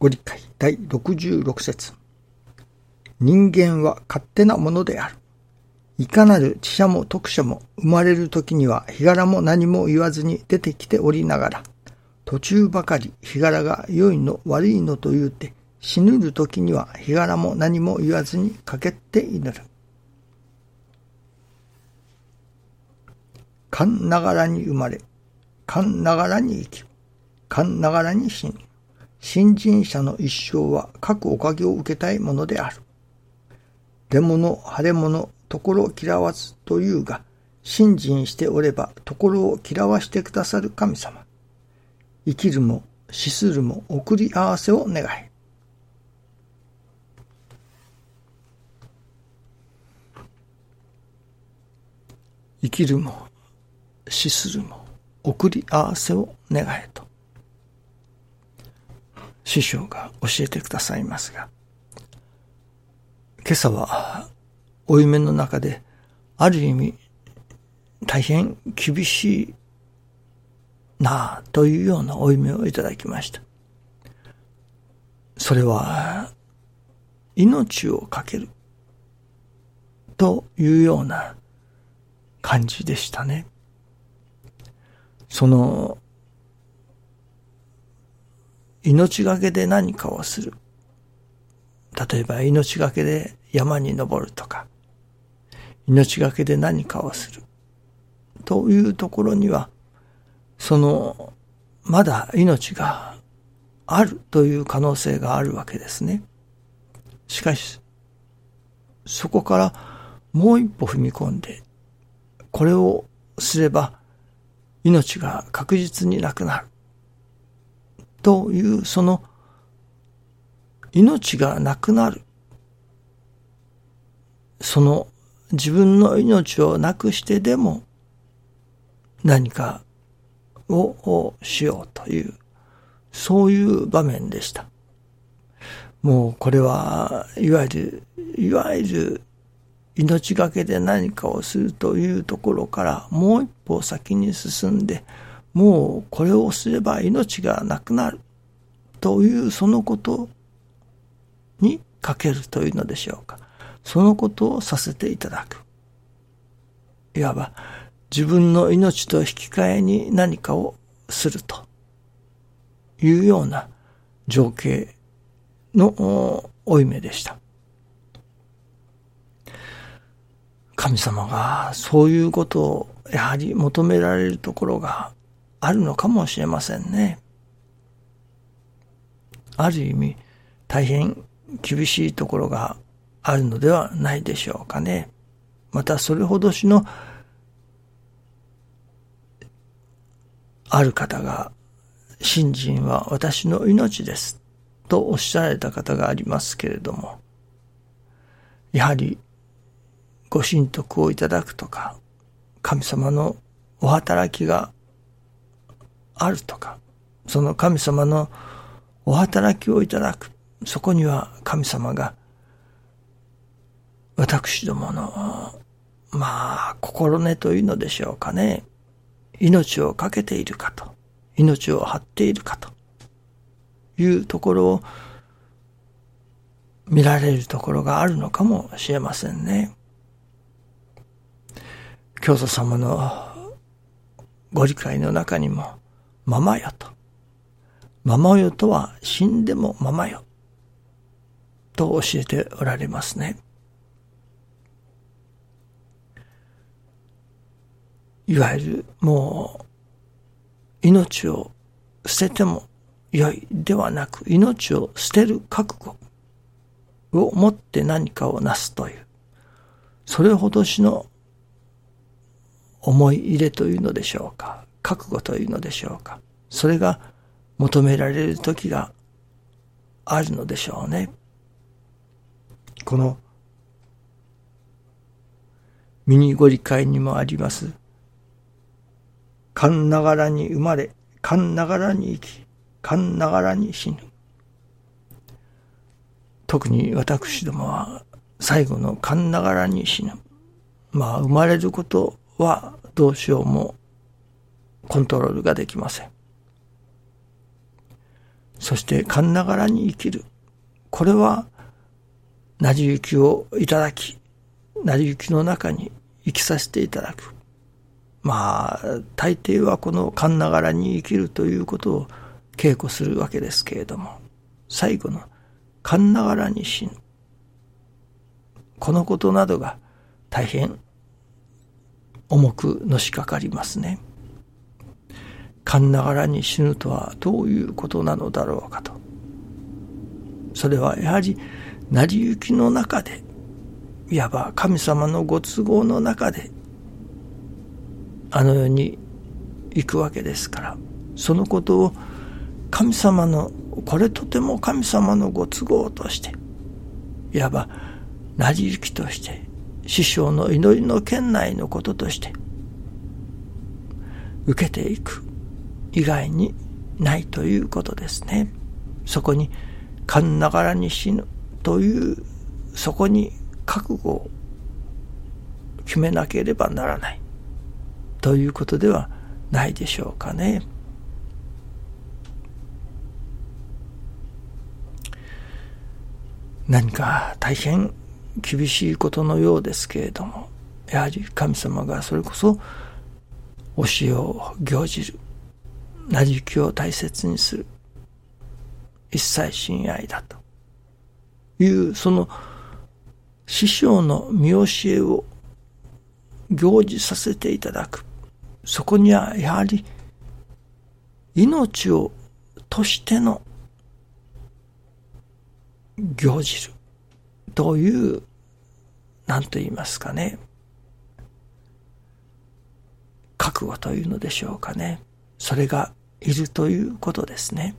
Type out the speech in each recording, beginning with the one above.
ご理解第66節人間は勝手なものである。いかなる知者も徳者も生まれる時には日柄も何も言わずに出てきておりながら、途中ばかり日柄が良いの悪いのと言うて、死ぬる時には日柄も何も言わずにかけて祈る。勘ながらに生まれ、勘ながらに生き、勘ながらに死ぬ。新人者の一生は各おかげを受けたいものである。出物、腫れ物、ところ嫌わずというが、信心しておればところを嫌わしてくださる神様。生きるも死するも送り合わせを願い。生きるも死するも送り合わせを願えと師匠が教えてくださいますが今朝は負い目の中で、ある意味、大変厳しいなあというような負い目をいただきました。それは、命を懸けるというような感じでしたね。その、命がけで何かをする。例えば命がけで山に登るとか、命がけで何かをする。というところには、その、まだ命があるという可能性があるわけですね。しかし、そこからもう一歩踏み込んで、これをすれば命が確実になくなる。という、その命がなくなる。その自分の命をなくしてでも何かをしようという、そういう場面でした。もうこれは、いわゆる、いわゆる命がけで何かをするというところからもう一歩先に進んで、もうこれをすれば命がなくなるというそのことにかけるというのでしょうか。そのことをさせていただく。いわば自分の命と引き換えに何かをするというような情景の負い目でした。神様がそういうことをやはり求められるところがあるのかもしれませんね。ある意味大変厳しいところがあるのではないでしょうかね。またそれほどしのある方が、信心は私の命です。とおっしゃられた方がありますけれども、やはりご神徳をいただくとか、神様のお働きがあるとか、その神様のお働きをいただく、そこには神様が私どもの、まあ、心根というのでしょうかね。命を懸けているかと、命を張っているかというところを見られるところがあるのかもしれませんね。教祖様のご理解の中にも、ままよと。ままよとは死んでもままよ。と教えておられますね。いわゆるもう命を捨てても良いではなく命を捨てる覚悟を持って何かをなすという、それほどしの思い入れというのでしょうか、覚悟というのでしょうか、それが求められる時があるのでしょうね。このミニご理解にもあります、勘ながらに生まれ、勘ながらに生き、勘ながらに死ぬ。特に私どもは最後の勘ながらに死ぬ。まあ生まれることはどうしようもコントロールができません。そして勘ながらに生きる。これは、成り行きをいただき、成り行きの中に生きさせていただく。まあ、大抵はこの勘ながらに生きるということを稽古するわけですけれども、最後の勘ながらに死ぬ。このことなどが大変重くのしかかりますね。勘ながらに死ぬとはどういうことなのだろうかと。それはやはり成り行きの中で、いわば神様のご都合の中で、あの世に行くわけですから、そのことを神様の、これとても神様のご都合として、いわば成り行きとして、師匠の祈りの圏内のこととして、受けていく以外にないということですね。そこに、勘ながらに死ぬという、そこに覚悟を決めなければならないということではないでしょうかね。何か大変厳しいことのようですけれども、やはり神様がそれこそ教えを行じる、成り行きを大切にする、一切親愛だという、その師匠の見教えを行事させていただく。そこにはやはり命をとしての行じるという、何と言いますかね。覚悟というのでしょうかね。それがいるということですね。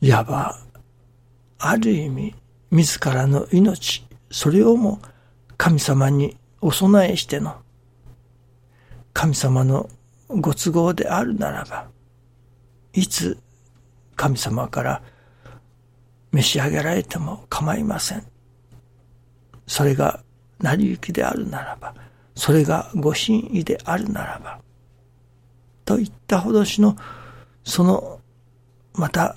いわば、ある意味、自らの命、それをも神様にお供えしての、神様のご都合であるならば、いつ神様から召し上げられても構いません。それが成り行きであるならば、それがご神意であるならば、といったほどしの、その、また、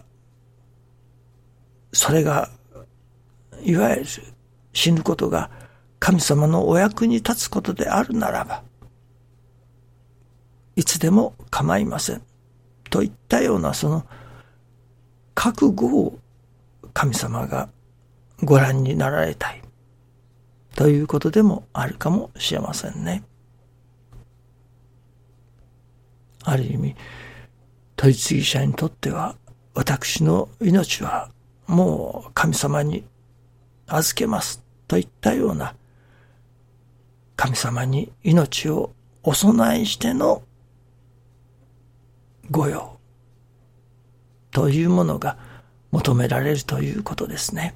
それが、いわゆる死ぬことが神様のお役に立つことであるならば、いつでも構いません。といったようなその覚悟を神様がご覧になられたい。ということでもあるかもしれませんね。ある意味、取り次ぎ者にとっては、私の命はもう神様に預けますといったような神様に命をお供えしての御用というものが求められるということですね。